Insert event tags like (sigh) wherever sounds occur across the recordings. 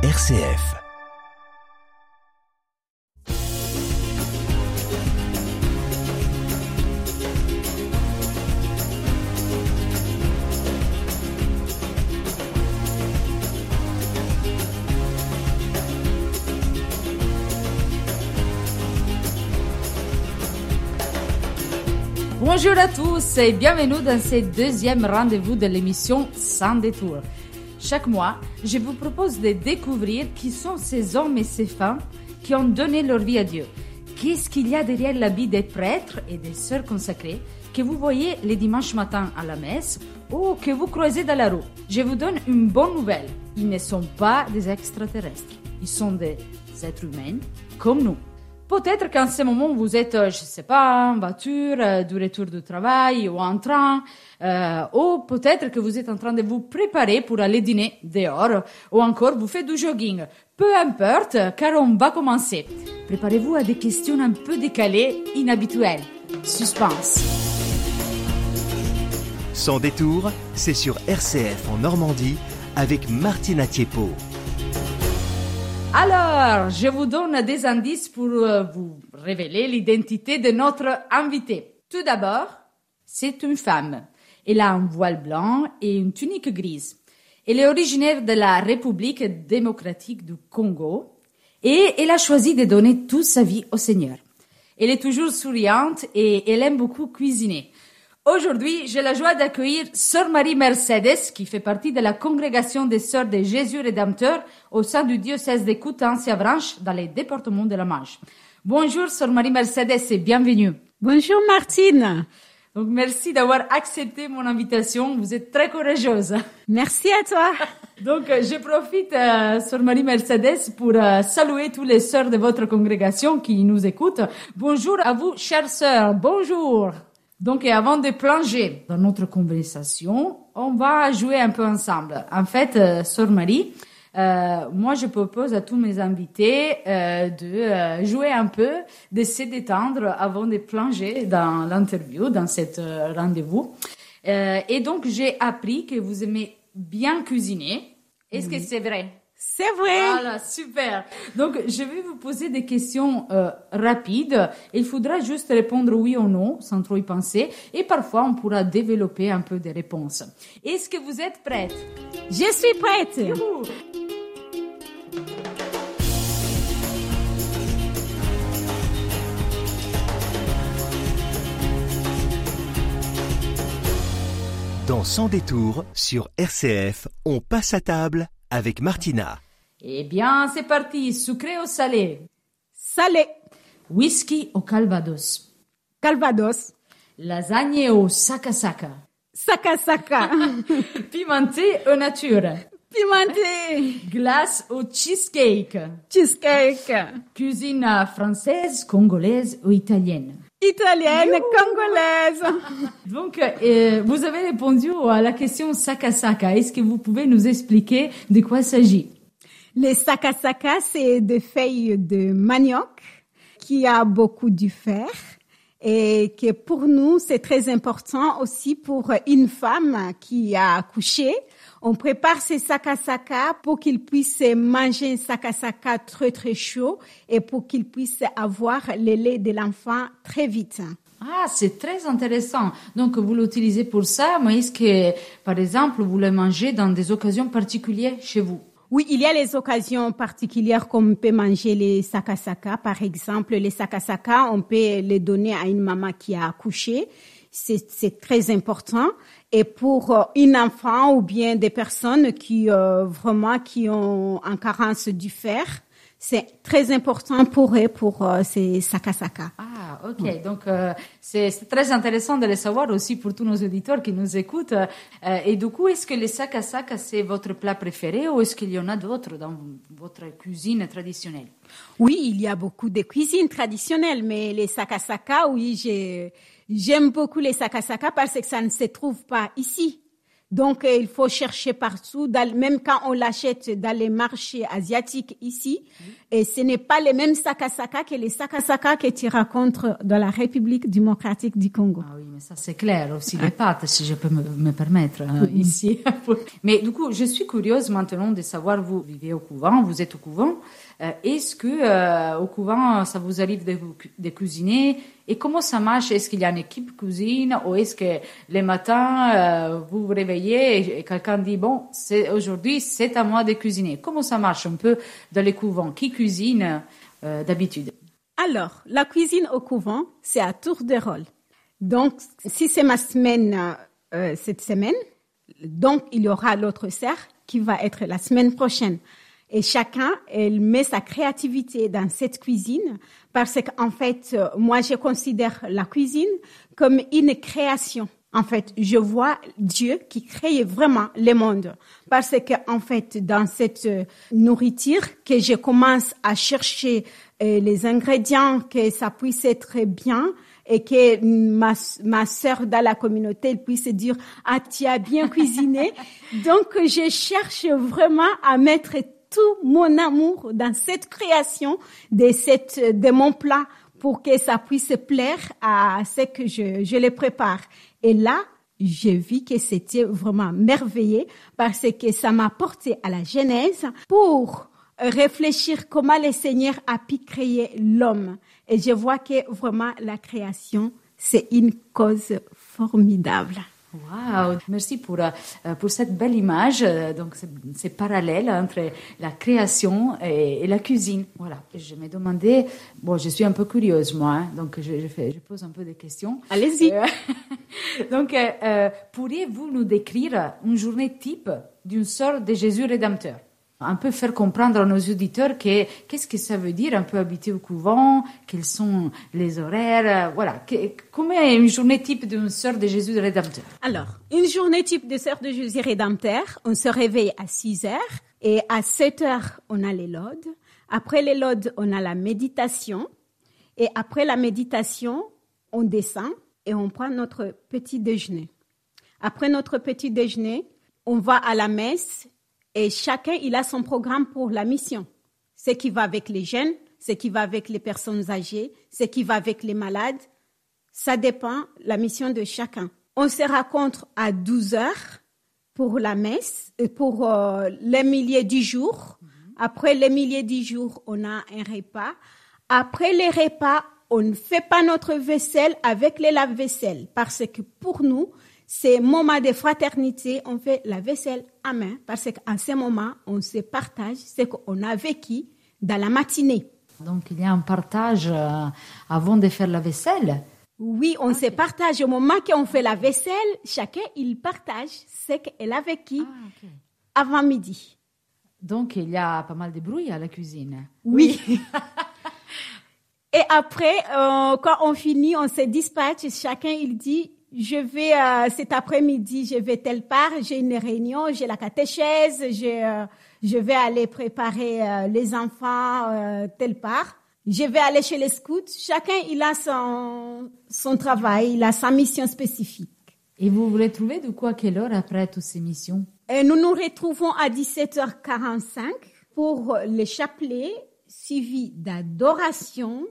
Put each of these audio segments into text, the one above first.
RCF. Bonjour à tous et bienvenue dans ce deuxième rendez-vous de l'émission Sans détour. Chaque mois, je vous propose de découvrir qui sont ces hommes et ces femmes qui ont donné leur vie à Dieu. Qu'est-ce qu'il y a derrière l'habit des prêtres et des sœurs consacrées que vous voyez les dimanches matins à la messe ou que vous croisez dans la rue? Je vous donne une bonne nouvelle. Ils ne sont pas des extraterrestres. Ils sont des êtres humains comme nous. Peut-être qu'en ce moment, vous êtes, euh, je sais pas, en voiture, euh, du retour du travail ou en train, euh, ou peut-être que vous êtes en train de vous préparer pour aller dîner dehors, ou encore vous faites du jogging. Peu importe, car on va commencer. Préparez-vous à des questions un peu décalées, inhabituelles. Suspense. Sans détour, c'est sur RCF en Normandie avec Martina Thiepo. Alors, je vous donne des indices pour euh, vous révéler l'identité de notre invité. Tout d'abord, c'est une femme. Elle a un voile blanc et une tunique grise. Elle est originaire de la République démocratique du Congo et elle a choisi de donner toute sa vie au Seigneur. Elle est toujours souriante et elle aime beaucoup cuisiner. Aujourd'hui, j'ai la joie d'accueillir Sœur Marie Mercedes, qui fait partie de la congrégation des Sœurs de Jésus Rédempteur au sein du diocèse de Coutances-Avranches dans les départements de la Manche. Bonjour, Sœur Marie Mercedes et bienvenue. Bonjour Martine. Donc, merci d'avoir accepté mon invitation. Vous êtes très courageuse. Merci à toi. (laughs) Donc, euh, je profite, euh, Sœur Marie Mercedes, pour euh, saluer tous les sœurs de votre congrégation qui nous écoutent. Bonjour à vous, chères sœurs. Bonjour. Donc, et avant de plonger dans notre conversation, on va jouer un peu ensemble. En fait, euh, Sœur Marie, euh, moi, je propose à tous mes invités euh, de euh, jouer un peu, de se détendre avant de plonger dans l'interview, dans cet euh, rendez-vous. Euh, et donc, j'ai appris que vous aimez bien cuisiner. Est-ce que c'est vrai? C'est vrai. voilà, super. Donc, je vais vous poser des questions euh, rapides. Il faudra juste répondre oui ou non, sans trop y penser. Et parfois, on pourra développer un peu des réponses. Est-ce que vous êtes prête? Je suis prête. Youhou Dans Sans détour, sur RCF, on passe à table avec Martina. Eh bien, c'est parti. Sucré ou salé? Salé. Whisky au calvados? Calvados. Lasagne au saka-saka? Saka saka. (laughs) Pimenté au nature? Pimenté. Glace au cheesecake? Cheesecake. Cuisine française, congolaise ou italienne? Italienne, congolaise. (laughs) Donc, euh, vous avez répondu à la question saka-saka. Est-ce que vous pouvez nous expliquer de quoi il s'agit? Les saka saka, c'est des feuilles de manioc qui a beaucoup du fer et que pour nous, c'est très important aussi pour une femme qui a accouché. On prépare ces saka saka pour qu'il puisse manger un saka saka très très chaud et pour qu'il puisse avoir le lait de l'enfant très vite. Ah, c'est très intéressant. Donc, vous l'utilisez pour ça, mais est-ce que, par exemple, vous le mangez dans des occasions particulières chez vous? Oui, il y a les occasions particulières comme on peut manger les sakasaka. Par exemple, les sakasaka, on peut les donner à une maman qui a accouché. C'est très important. Et pour euh, une enfant ou bien des personnes qui euh, vraiment qui ont en carence du fer, c'est très important pour eux pour euh, ces sakasaka. Ah, ok. Donc, euh, c'est très intéressant de le savoir aussi pour tous nos auditeurs qui nous écoutent. Euh, et du coup, est-ce que les saka-saka, c'est votre plat préféré ou est-ce qu'il y en a d'autres dans votre cuisine traditionnelle? Oui, il y a beaucoup de cuisines traditionnelles, mais les sakasaka, oui, j'ai- j'aime beaucoup les sakasaka parce que ça ne se trouve pas ici. Donc, euh, il faut chercher partout, dans- même quand on l'achète dans les marchés asiatiques ici. Et ce n'est pas les mêmes sakasaka que les sakasaka que tu rencontres dans la République démocratique du Congo. Ah oui, mais ça c'est clair aussi, les pâtes, si je peux me, me permettre hein, ici. (laughs) mais du coup, je suis curieuse maintenant de savoir, vous vivez au couvent, vous êtes au couvent, est-ce que euh, au couvent, ça vous arrive de, cuisiner? Et comment ça marche? Est-ce qu'il y a une équipe cuisine ou est-ce que les matins, euh, vous vous réveillez et, quelqu'un dit, bon, aujourd'hui, c'est à moi de cuisiner. Comment ça marche un peu dans les couvents? Qui cuisine euh, d'habitude? Alors, la cuisine au couvent, c'est à tour de rôle. Donc, si c'est ma semaine euh, euh, cette semaine, donc il y aura l'autre serre qui va être la semaine prochaine. Et chacun, elle met sa créativité dans cette cuisine parce qu'en fait, euh, moi, je considère la cuisine comme une création. En fait, je vois Dieu qui crée vraiment le monde. Parce que, en fait, dans cette euh, nourriture, que je commence à chercher euh, les ingrédients, que ça puisse être bien, et que ma, ma sœur dans la communauté elle puisse dire ah tu as bien cuisiné (laughs) donc je cherche vraiment à mettre tout mon amour dans cette création de de mon plat pour que ça puisse plaire à ce que je, je les prépare et là j'ai vu que c'était vraiment merveilleux parce que ça m'a porté à la Genèse pour réfléchir comment le Seigneur a pu créer l'homme. Et je vois que vraiment la création, c'est une cause formidable. Wow, merci pour, euh, pour cette belle image. Donc, c'est- c'est parallèle entre la création et, et la cuisine. Voilà. Je me demandais, bon, je suis un peu curieuse, moi, hein, donc je, je, fais, je pose un peu des questions. Allez-y. Euh, (laughs) donc, euh, euh, pourriez-vous nous décrire une journée type d'une sorte de Jésus rédempteur? Un peu faire comprendre à nos auditeurs que qu'est-ce que ça veut dire un peu habiter au couvent, quels sont les horaires, euh, voilà. Que- comment est une journée type d'une sœur de Jésus rédempteur? Alors, une journée type de sœur de Jésus rédempteur, on se réveille à 6 heures et à 7 heures, on a les laudes. Après les laudes, on a la méditation. Et après la méditation, on descend et on prend notre petit déjeuner. Après notre petit déjeuner, on va à la messe et chacun, il a son programme pour la mission. Ce qui va avec les jeunes, ce qui va avec les personnes âgées, ce qui va avec les malades. Ça dépend la mission de chacun. On se rencontre à 12 heures pour la messe, et pour euh, les milliers du jour. Après les milliers du jour, on a un repas. Après les repas, on ne fait pas notre vaisselle avec les lave-vaisselle parce que pour nous, c'est moment de fraternité, on fait la vaisselle à main parce qu'en ce moment, on se partage ce qu'on a vécu dans la matinée. Donc il y a un partage euh, avant de faire la vaisselle. Oui, on se partage au moment qu'on fait la vaisselle, chacun il partage ce qu'elle a vécu avant midi. Donc il y a pas mal de bruit à la cuisine. Oui. (laughs) Et après, euh, quand on finit, on se dispatche, chacun il dit, je vais euh, cet après-midi, je vais telle part, j'ai une réunion, j'ai la catéchèse, j'ai, euh, je vais aller préparer euh, les enfants telle part. Je vais aller chez les scouts. Chacun il a son son travail, il a sa mission spécifique. Et vous voulez trouver de quoi quelle heure après toutes ces missions? Et nous nous retrouvons à 17h45 pour le chapelet suivi d'adoration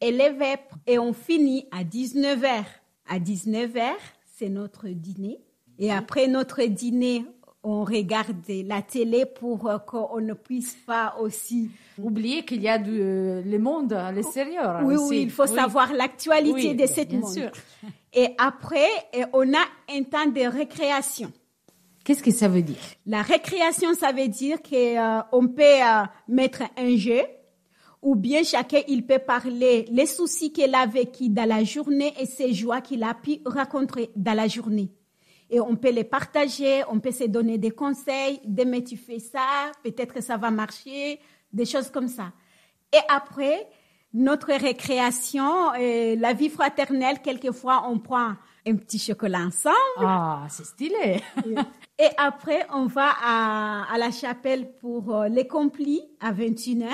et les vêpres. Et on finit à 19h. À 19h, c'est notre dîner. Et après notre dîner, on regarde la télé pour euh, qu'on ne puisse pas aussi. Oubliez qu'il y a du, euh, le monde à l'extérieur. Oui, aussi. oui, il faut savoir l'actualité Oui, de ce monde. sûr. (laughs) Et après, on a un temps de récréation. Qu'est-ce que ça veut dire? La récréation, ça veut dire qu'on peut euh, mettre un jeu ou bien chacun, il peut parler les soucis qu'il a vécu dans la journée et ses joies qu'il a pu rencontrer dans la journée. Et on peut les partager, on peut se donner des conseils, demain tu fais ça, peut-être que ça va marcher, des choses comme ça. Et après, notre récréation, euh, la vie fraternelle, quelquefois on prend un petit chocolat ensemble. Ah, c'est stylé. (laughs) Et après, on va à, à la chapelle pour euh, les complis à 21h.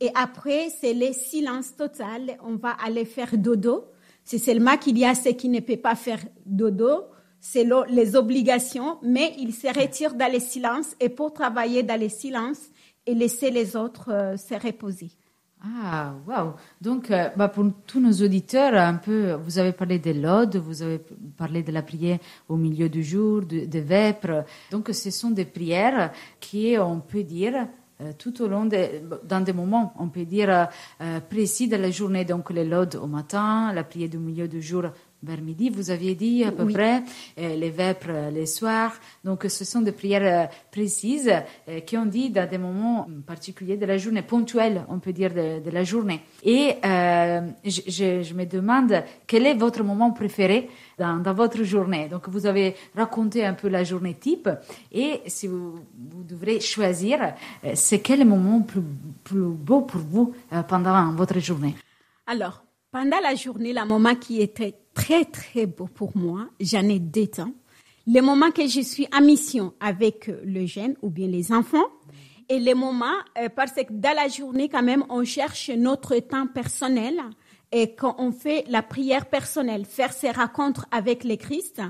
Et après, c'est le silence total. On va aller faire dodo. C'est seulement qu'il y a ceux qui ne peuvent pas faire dodo. c'est les obligations, mais il se retire dans le silence et pour travailler dans le silence et laisser les autres euh, se reposer. Ah, waouh. Donc, euh, bah, pour tous nos auditeurs, un peu, vous avez parlé de l'ode, vous avez parlé de la prière au milieu du jour, de, de vêpres. Donc, ce sont des prières qui, on peut dire, tout au long, de, dans des moments, on peut dire, précis de la journée. Donc, les laudes au matin, la prière du milieu du jour vers midi, vous aviez dit à peu près, euh, les vêpres euh, les soirs. Donc ce sont des prières euh, précises qui ont dit dans des moments particuliers de la journée, ponctuels, on peut dire, de, la journée. Et je, me demande quel est votre moment préféré dans, votre journée? Donc vous avez raconté un peu la journée type et si vous, vous devrez choisir, c'est quel moment plus, plus beau pour vous pendant votre journée? Alors, pendant la journée, le moment qui était très, très beau pour moi, j'en ai deux temps. Les moments que je suis en mission avec le jeune ou bien les enfants, et les moments, euh, parce que dans la journée, quand même, on cherche notre temps personnel et quand on fait la prière personnelle, faire ses rencontres avec le Christ,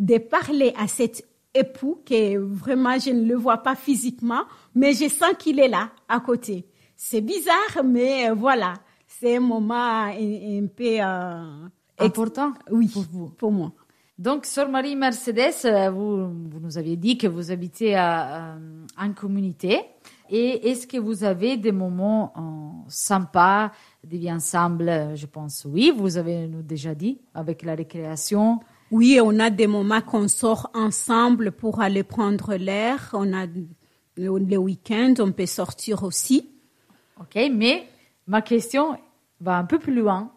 de parler à cet époux que vraiment je ne le vois pas physiquement, mais je sens qu'il est là, à côté. C'est bizarre, mais euh, voilà c'est un moment un, peu euh, important oui, pour vous. Pour moi. Donc, Sœur Marie Mercedes, euh, vous, vous, nous aviez dit que vous habitez à, en communauté. Et est-ce que vous avez des moments euh, sympas de vie ensemble? Je pense oui, vous avez nous déjà dit, avec la récréation. Oui, on a des moments qu'on sort ensemble pour aller prendre l'air. On a le week-end, on peut sortir aussi. OK, mais ma question va un peu plus loin.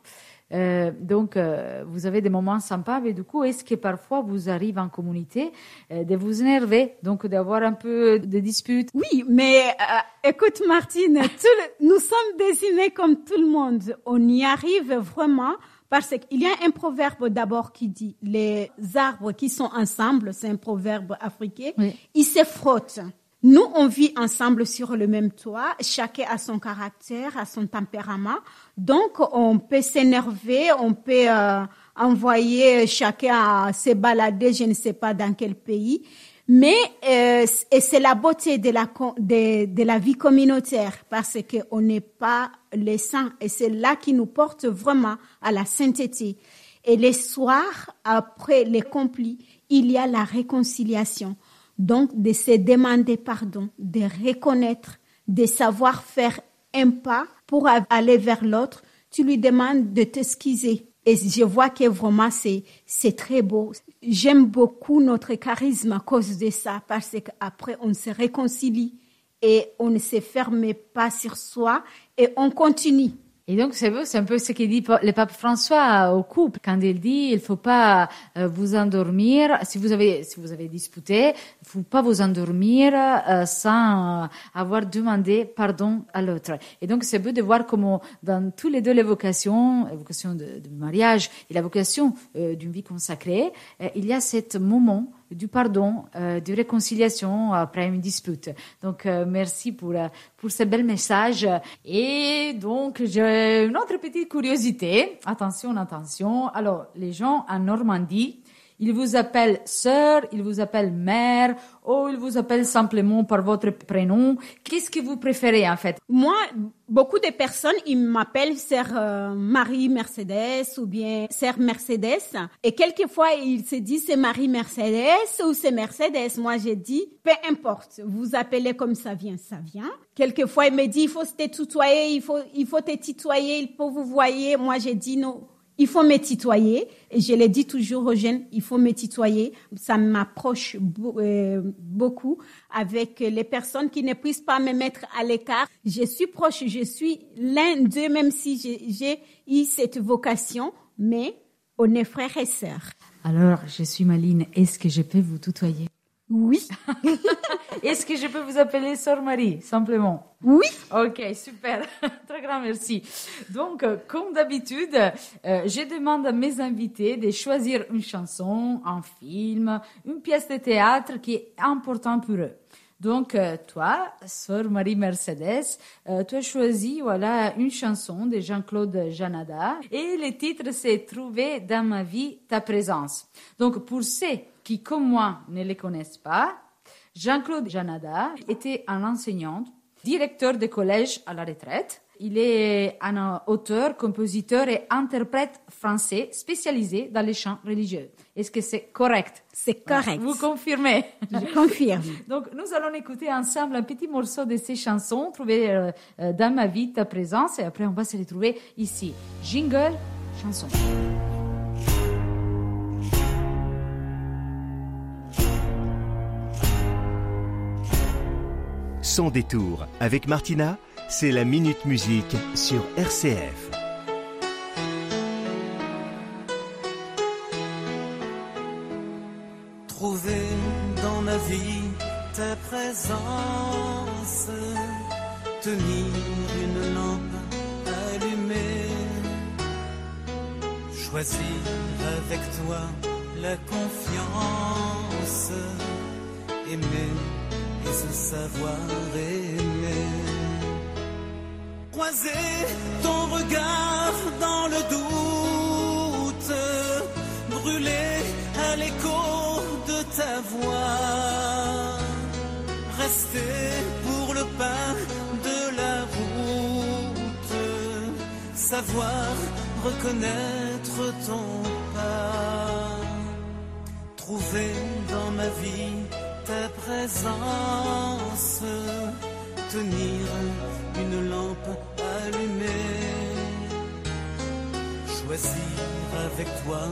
Euh, donc, euh, vous avez des moments sympas, mais du coup, est-ce que parfois vous arrivez en communauté euh, de vous énerver, donc d'avoir un peu de disputes Oui, mais écoute, Martine, (laughs) nous sommes désignés comme tout le monde. On y arrive vraiment parce qu'il y a un proverbe d'abord qui dit les arbres qui sont ensemble, c'est un proverbe africain, ils se frottent. Nous, on vit ensemble sur le même toit. Chacun a son caractère, a son tempérament. Donc, on peut s'énerver, on peut euh, envoyer chacun à se balader, je ne sais pas dans quel pays. Mais euh, et c'est la beauté de la de, de la vie communautaire parce qu'on n'est pas les saints et c'est là qui nous porte vraiment à la sainteté. Et les soirs après les complis, il y a la réconciliation. Donc, de se demander pardon, de reconnaître, de savoir faire un pas pour aller vers l'autre, tu lui demandes de t'excuser. Et je vois que vraiment c'est, c'est très beau. J'aime beaucoup notre charisme à cause de ça, parce qu'après on se réconcilie et on ne se ferme pas sur soi et on continue. Et donc, c'est un peu ce que dit le pape François au couple quand il dit il faut pas euh, vous endormir si vous avez si vous avez disputé, il faut pas vous endormir euh, sans avoir demandé pardon à l'autre. Et donc, c'est beau de voir comment dans tous les deux les vocations, la vocation de, mariage et la vocation euh, d'une vie consacrée, il y a ce moment du pardon, euh, de réconciliation après une dispute. Donc, euh, merci pour, euh, pour ce bel message. Et donc, j'ai une autre petite curiosité. Attention, attention. Alors, les gens en Normandie, il vous appelle sœur, il vous appelle mère, ou il vous appelle simplement par votre prénom. Qu'est-ce que vous préférez en fait? Moi, beaucoup de personnes, ils m'appellent sœur euh, Marie Mercedes ou bien sœur Mercedes. Et quelquefois, ils se disent c'est Marie Mercedes ou c'est Mercedes. Moi, j'ai dit, peu importe, vous appelez comme ça vient, ça vient. Quelquefois, il me dit, il faut se tutoyer, il faut, il faut te tutoyer, il faut vous voyer. Moi, j'ai dit non il faut me tutoyer. Et je l'ai dit toujours aux jeunes, il faut me tutoyer. Ça m'approche euh, beaucoup avec les personnes qui ne puissent pas me mettre à l'écart. Je suis proche, je suis l'un d'eux, même si j'ai eu cette vocation, mais on est frères et sœurs. Alors, je suis Maline, est-ce que je peux vous tutoyer? Oui. (laughs) Est-ce que je peux vous appeler Sœur Marie, simplement Oui. Ok, super. (laughs) Très grand merci. Donc, euh, comme d'habitude, euh, je demande à mes invités de choisir une chanson, un film, une pièce de théâtre qui est importante pour eux. Donc, euh, toi, sœur Marie Mercedes, euh, tu as choisi, voilà, une chanson de Jean-Claude Janada. Et le titre, c'est Trouver dans ma vie ta présence. Donc, pour ceux qui, comme moi, ne les connaissent pas, Jean-Claude Janada était un enseignant, directeur de collège à la retraite. Il est un auteur, compositeur et interprète français spécialisé dans les chants religieux. Est-ce que c'est correct? C'est correct. Vous confirmez? Je confirme. (laughs) Donc, nous allons écouter ensemble un petit morceau de ces chansons, trouver euh, euh, dans ma vie ta présence, et après on va se retrouver ici. Jingle, chanson. Sans détour avec Martina, c'est la Minute Musique sur RCF. Trouver dans ma vie ta présence, tenir une lampe allumée, choisir avec toi la confiance, aimer et se savoir aimer. Croiser ton regard dans le doute, brûler à l'écho de ta voix, rester pour le pas de la route, savoir reconnaître ton pas, trouver dans ma vie présence, tenir une lampe allumée, choisir avec toi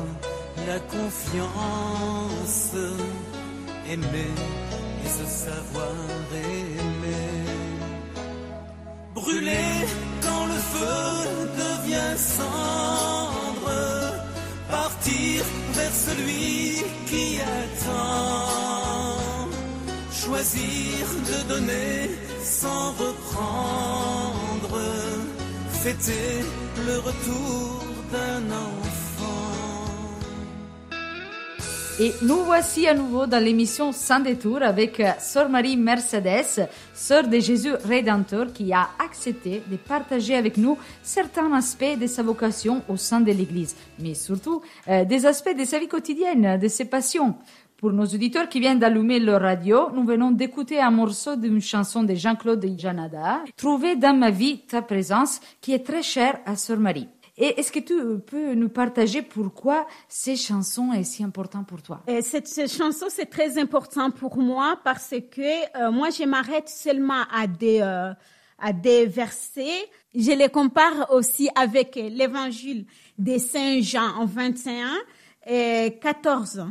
la confiance, aimer et se savoir aimer. Brûler quand le feu devient cendre, choisir de donner sans reprendre, fêter le retour d'un enfant. Et nous voici à nouveau dans l'émission Sans détour avec euh, Sœur Marie Mercedes, Sœur de Jésus Rédempteur, qui a accepté de partager avec nous certains aspects de sa vocation au sein de l'Église, mais surtout euh, des aspects de sa vie quotidienne, de ses passions. Pour nos auditeurs qui viennent d'allumer leur radio, nous venons d'écouter un morceau d'une chanson de Jean-Claude Janada, Trouver dans ma vie ta présence, qui est très chère à Sœur Marie. Et est-ce que tu peux nous partager pourquoi ces chansons est si important pour toi? Et cette, chanson, c'est très important pour moi parce que euh, moi, je m'arrête seulement à des, euh, à des versets. Je les compare aussi avec l'évangile de Saint Jean en 21 et 14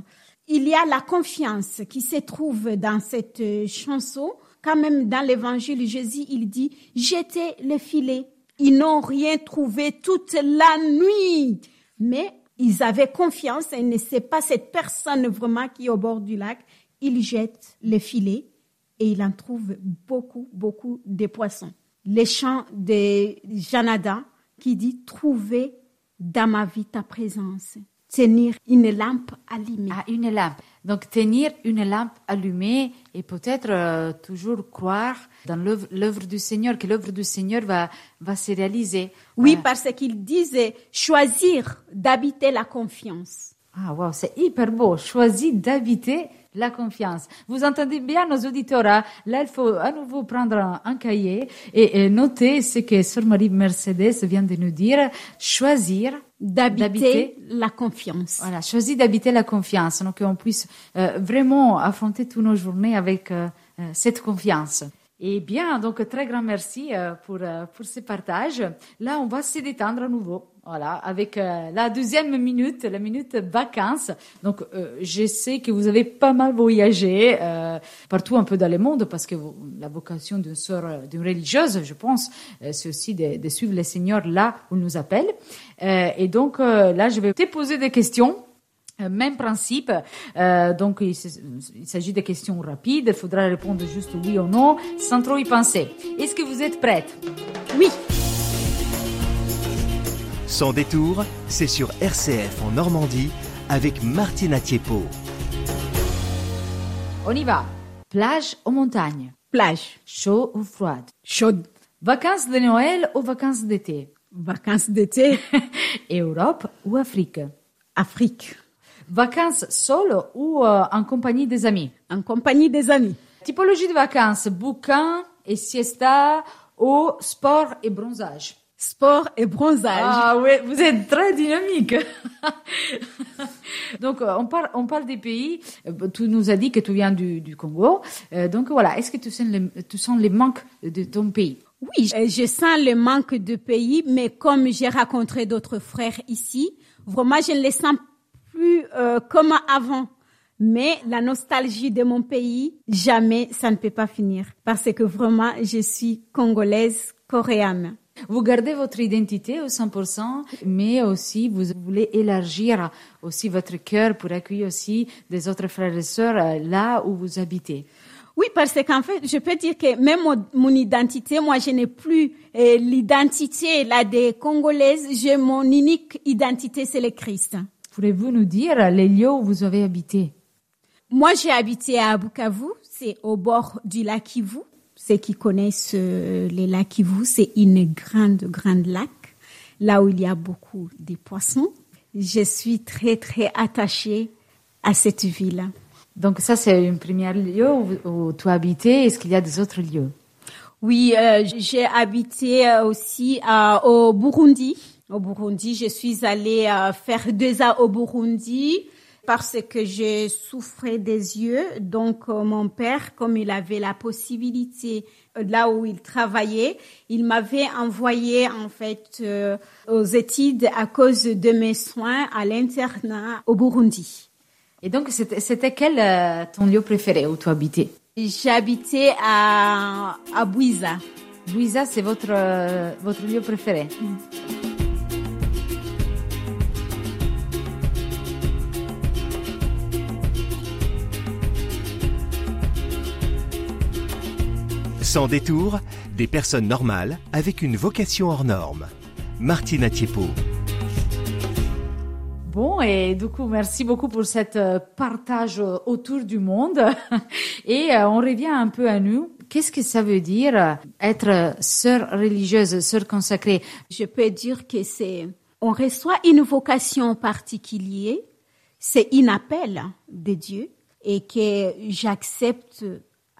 il y a la confiance qui se trouve dans cette chanson. Quand même dans l'évangile, Jésus, il dit, jetez le filet. Ils n'ont rien trouvé toute la nuit. Mais ils avaient confiance et ne sait pas cette personne vraiment qui est au bord du lac. Il jette le filet et il en trouve beaucoup, beaucoup de poissons. Les chants de Janada qui dit, trouvez dans ma vie ta présence tenir une lampe allumée. Ah, une lampe. Donc tenir une lampe allumée et peut-être euh, toujours croire dans l'œuvre du Seigneur, que l'œuvre du Seigneur va, va se réaliser. Oui, euh, parce qu'il disait choisir d'habiter la confiance. Ah, wow, c'est hyper beau. Choisir d'habiter la confiance. Vous entendez bien nos auditeurs. Hein? Là, il faut à nouveau prendre un, un cahier et, et, noter ce que Sœur Marie Mercedes vient de nous dire. Choisir d'habiter la confiance. Voilà, choisir d'habiter la confiance. Donc, qu'on puisse euh, vraiment affronter toutes nos journées avec euh, euh, cette confiance. Et bien, donc très grand merci euh, pour, euh, pour ce partage. Là, on va se détendre à nouveau. Voilà, avec euh, la deuxième minute, la minute vacances. Donc, je sais que vous avez pas mal voyagé partout un peu dans le monde parce que la vocation d'une sœur, d'une religieuse, je pense, c'est aussi de, de, suivre le Seigneur là où il nous appelle. et donc, là, je vais te poser des questions même principe, euh, donc il, il s'agit de questions rapides, il faudra répondre juste oui ou non, sans trop y penser. Est-ce que vous êtes prête? Oui. Sans détour, c'est sur RCF en Normandie avec Martina Thiepo. On y va. Plage ou montagne Plage. Chaud ou froide? Chaude. Vacances de Noël ou vacances d'été? Vacances d'été. (laughs) Europe ou Afrique? Afrique. Vacances solo ou euh, en compagnie des amis? En compagnie des amis. Typologie de vacances, bouquin et siesta ou sport et bronzage Sport et bronzage. Ah oui, vous êtes très dynamique. (laughs) donc euh, on parle, on parle des pays. Euh, Tu nous as dit que tu viens du, du Congo. Euh, donc voilà, est-ce que tu sens, les, tu sens les manques de ton pays? Oui, je sens le manque de pays, mais comme j'ai rencontré d'autres frères ici, vraiment je ne les sens plus euh, comme avant. Mais la nostalgie de mon pays, jamais ça ne peut pas finir. Parce que vraiment, je suis congolaise, coréenne. Vous gardez votre identité au 100%, mais aussi vous voulez élargir aussi votre cœur pour accueillir aussi des autres frères et sœurs euh, là où vous habitez. Oui, parce qu'en fait, je peux dire que même mon, mon identité, moi, je n'ai plus euh, l'identité là des Congolaises. J'ai mon unique identité, c'est le Christ. Pourriez-vous nous dire les lieux où vous avez habité? Moi, j'ai habité à Bukavu, c'est au bord du lac Kivu. Ceux qui connaissent euh, les lacs Kivu, c'est une grande, grande lac, là où il y a beaucoup de poissons. Je suis très, très attachée à cette ville. Donc ça, c'est une première lieu où, où tu as habité. Est-ce qu'il y a des autres lieux? Oui, euh, j'ai habité euh, aussi euh, au Burundi. Au Burundi, je suis allée euh, faire deux ans au Burundi parce que je souffrais des yeux. Donc euh, mon père, comme il avait la possibilité euh, là où il travaillait, il m'avait envoyé en fait euh, aux études à cause de mes soins à l'internat au Burundi. Et donc, c'était quel ton lieu préféré où tu habitais? J'habitais à, à Bouiza. Louisa, c'est votre, votre lieu préféré? Sans détour, des personnes normales avec une vocation hors norme. Martina Thiepo. Bon, et du coup, merci beaucoup pour cet euh, partage euh, autour du monde. (laughs) Et euh, on revient un peu à nous. Qu'est-ce que ça veut dire être sœur religieuse, sœur consacrée? Je peux dire que c'est, on reçoit une vocation particulière, c'est un appel de Dieu et que j'accepte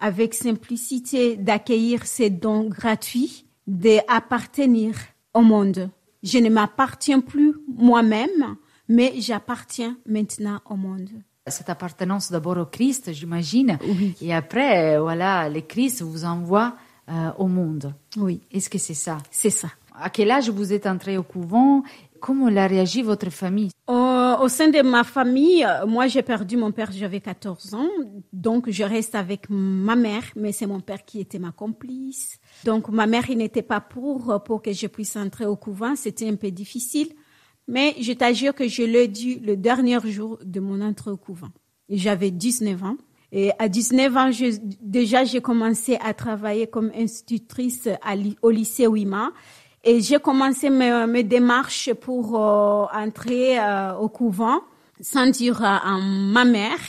avec simplicité d'accueillir ces dons gratuits, d'appartenir au monde. Je ne m'appartiens plus moi-même, mais j'appartiens maintenant au monde. Cette appartenance d'abord au Christ, j'imagine. Oui. Et après, voilà, le Christ vous envoie euh, au monde. Oui, Est-ce que c'est ça? C'est ça. À quel âge vous êtes entré au couvent? Comment a réagi votre famille? Euh, au sein de ma famille, euh, moi j'ai perdu mon père, j'avais 14 ans, donc je reste avec ma mère, mais c'est mon père qui était ma complice. Donc ma mère, il n'était pas pour euh, pour que je puisse entrer au couvent, c'était un peu difficile, mais je t'assure que je l'ai dit le dernier jour de mon entrée au couvent. J'avais 19 ans. Et à 19 ans, déjà, j'ai commencé à travailler comme institutrice au lycée Wima. Et j'ai commencé mes, mes démarches pour euh, entrer euh, au couvent sans dire à, ma mère.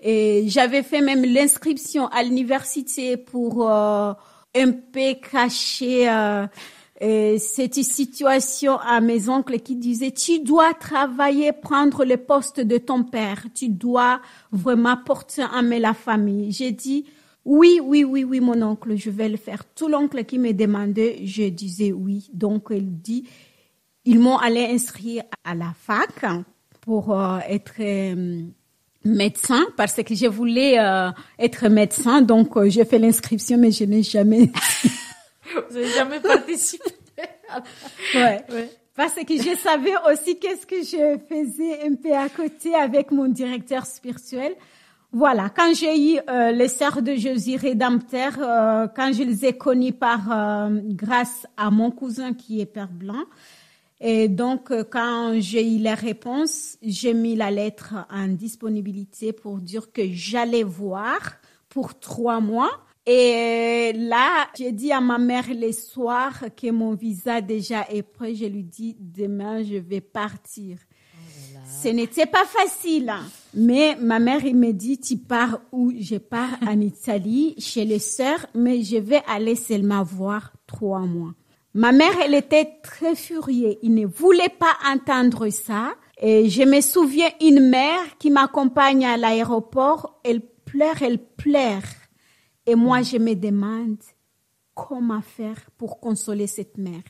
Et j'avais fait même l'inscription à l'université pour euh, un peu cacher euh, cette situation à mes oncles qui disaient tu dois travailler, prendre le poste de ton père, tu dois vraiment porter en main la famille. J'ai dit oui, oui, oui, oui, mon oncle, je vais le faire. Tout l'oncle qui me demandait, je disais oui. Donc, il dit, ils m'ont allé inscrire à la fac pour euh, être euh, médecin parce que je voulais euh, être médecin. Donc, j'ai fait l'inscription, mais je n'ai jamais. (laughs) Vous n'avez jamais participé ouais. Parce que je savais aussi qu'est-ce que je faisais un peu à côté avec mon directeur spirituel. Voilà, quand j'ai eu euh, les sœurs de Jésus rédempteur, euh, quand je les ai connues par euh, grâce à mon cousin qui est père blanc, et donc quand j'ai eu la réponse, j'ai mis la lettre en disponibilité pour dire que j'allais voir pour trois mois. Et là, j'ai dit à ma mère le soir que mon visa déjà est prêt. Je lui dis demain je vais partir. Ce n'était pas facile. Mais ma mère, il me dit, tu pars où? Je pars en Italie, chez les sœurs, mais je vais aller seulement voir trois mois. Ma mère, elle était très furieuse. Il ne voulait pas entendre ça. Et je me souviens une mère qui m'accompagne à l'aéroport. Elle pleure, elle pleure. Et moi, je me demande comment faire pour consoler cette mère.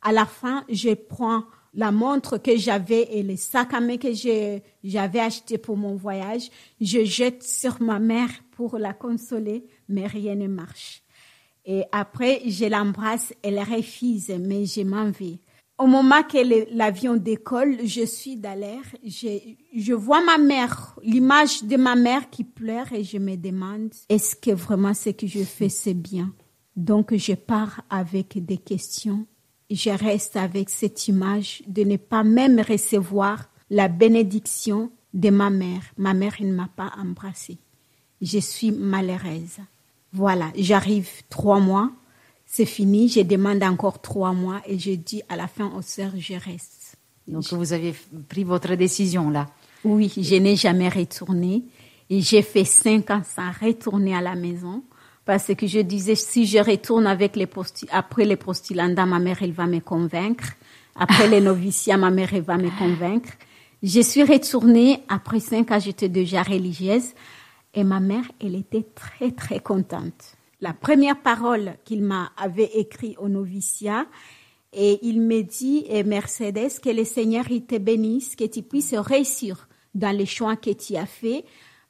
À la fin, je prends la montre que j'avais et le sac à main que j'avais acheté pour mon voyage. Je jette sur ma mère pour la consoler, mais rien ne marche. Et après, je l'embrasse, elle refuse, mais je m'en vais. Au moment que l'avion décolle, je suis dans l'air, je vois ma mère, l'image de ma mère qui pleure et je me demande, est-ce que vraiment ce que je fais, c'est bien? Donc, je pars avec des questions. Je reste avec cette image de ne pas même recevoir la bénédiction de ma mère. Ma mère ne m'a pas embrassée. Je suis malheureuse. Voilà, j'arrive trois mois, c'est fini, je demande encore trois mois et je dis à la fin aux sœurs, je reste. Donc vous avez pris votre décision là. Oui, je n'ai jamais retourné et j'ai fait cinq ans sans retourner à la maison parce que je disais si je retourne avec après les postulanda, ma mère elle va me convaincre. Après les noviciats, ma mère elle va me convaincre. Je suis retournée après cinq ans, j'étais déjà religieuse et ma mère elle était très très contente. La première parole qu'il m'a avait écrit au noviciat, et il me dit, eh, Mercedes, que le Seigneur il te bénisse, que tu puisses réussir dans les choix que tu as fait,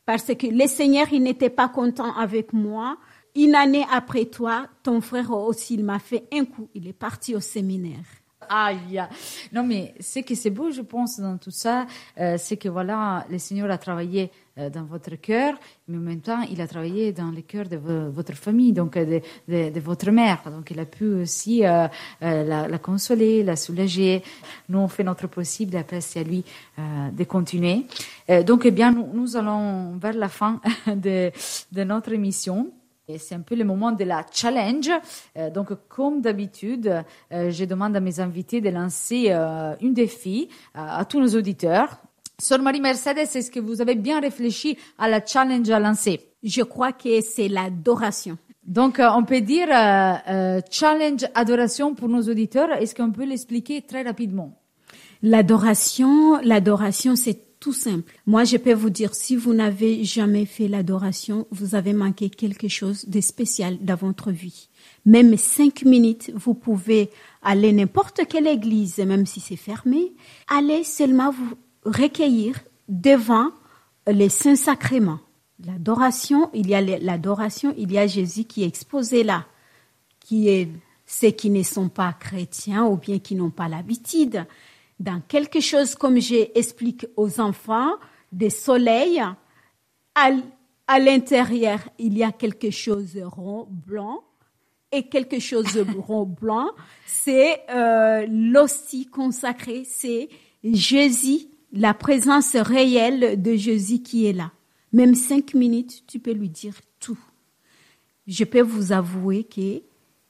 parce que le Seigneur, il n'était pas content avec moi. Une année après toi, ton frère aussi, il m'a fait un coup, il est parti au séminaire. Aïe. Non, mais ce que c'est beau, je pense, dans tout ça, euh, c'est que voilà, le Seigneur a travaillé euh, dans votre cœur, mais en même temps, il a travaillé dans le cœur de vo- votre famille, donc euh, de, votre mère. Donc, il a pu aussi la, consoler, la soulager. Nous, on fait notre possible, après, c'est à lui de continuer. Donc, eh bien, nous, allons vers la fin (laughs) de notre émission. Et c'est un peu le moment de la challenge. Euh, donc, comme d'habitude, euh, je demande à mes invités de lancer euh, un défi à tous nos auditeurs. Sœur Marie Mercedes, est-ce que vous avez bien réfléchi à la challenge à lancer? Je crois que c'est l'adoration. Donc, on peut dire challenge adoration pour nos auditeurs. Est-ce qu'on peut l'expliquer très rapidement? L'adoration, l'adoration, c'est tout simple. Moi, je peux vous dire, si vous n'avez jamais fait l'adoration, vous avez manqué quelque chose de spécial dans votre vie. Même cinq minutes, vous pouvez aller n'importe quelle église, même si c'est fermé, allez seulement vous recueillir devant les saints sacrements. L'adoration, il y a l'adoration, il y a Jésus qui est exposé là, qui est ceux qui ne sont pas chrétiens ou bien qui n'ont pas l'habitude. Dans quelque chose comme j'explique aux enfants, des soleils, à, à l'intérieur, il y a quelque chose rond, blanc, et quelque chose de (laughs) rond, blanc, c'est euh, l'hostie consacrée, c'est Jésus, la présence réelle de Jésus qui est là. Même cinq minutes, tu peux lui dire tout je peux vous avouer que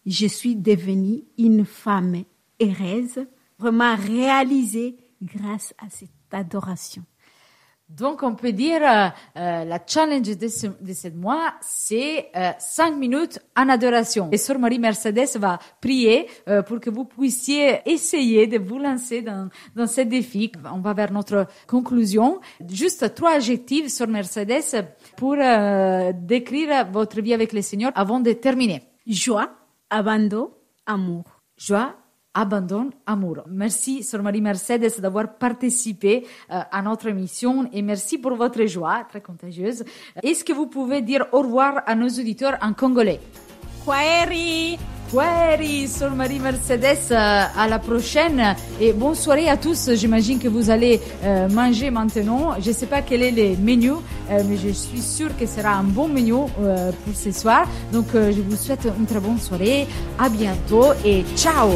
je suis devenue une femme heureuse, vraiment réalisée grâce à cette adoration. Donc, on peut dire euh, euh, la challenge de ce, de ce mois, c'est euh, cinq minutes en adoration. Et Sœur Marie Mercedes va prier euh, pour que vous puissiez essayer de vous lancer dans, dans ce défi. On va vers notre conclusion. Juste trois adjectifs, Sœur Mercedes, pour euh, décrire votre vie avec le Seigneur avant de terminer. Joie, abandon, amour. Joie, abandon, amour. Merci, Sœur Marie Mercedes, d'avoir participé euh, à notre émission et merci pour votre joie, très contagieuse. Est-ce que vous pouvez dire au revoir à nos auditeurs en congolais? Kwaheri! Kwaheri, Sœur Marie Mercedes, euh, à la prochaine et bonne soirée à tous. J'imagine que vous allez euh, manger maintenant. Je ne sais pas quel est le menu, euh, mais je suis sûre que ce sera un bon menu pour ce soir. Donc, je vous souhaite une très bonne soirée. À bientôt et ciao!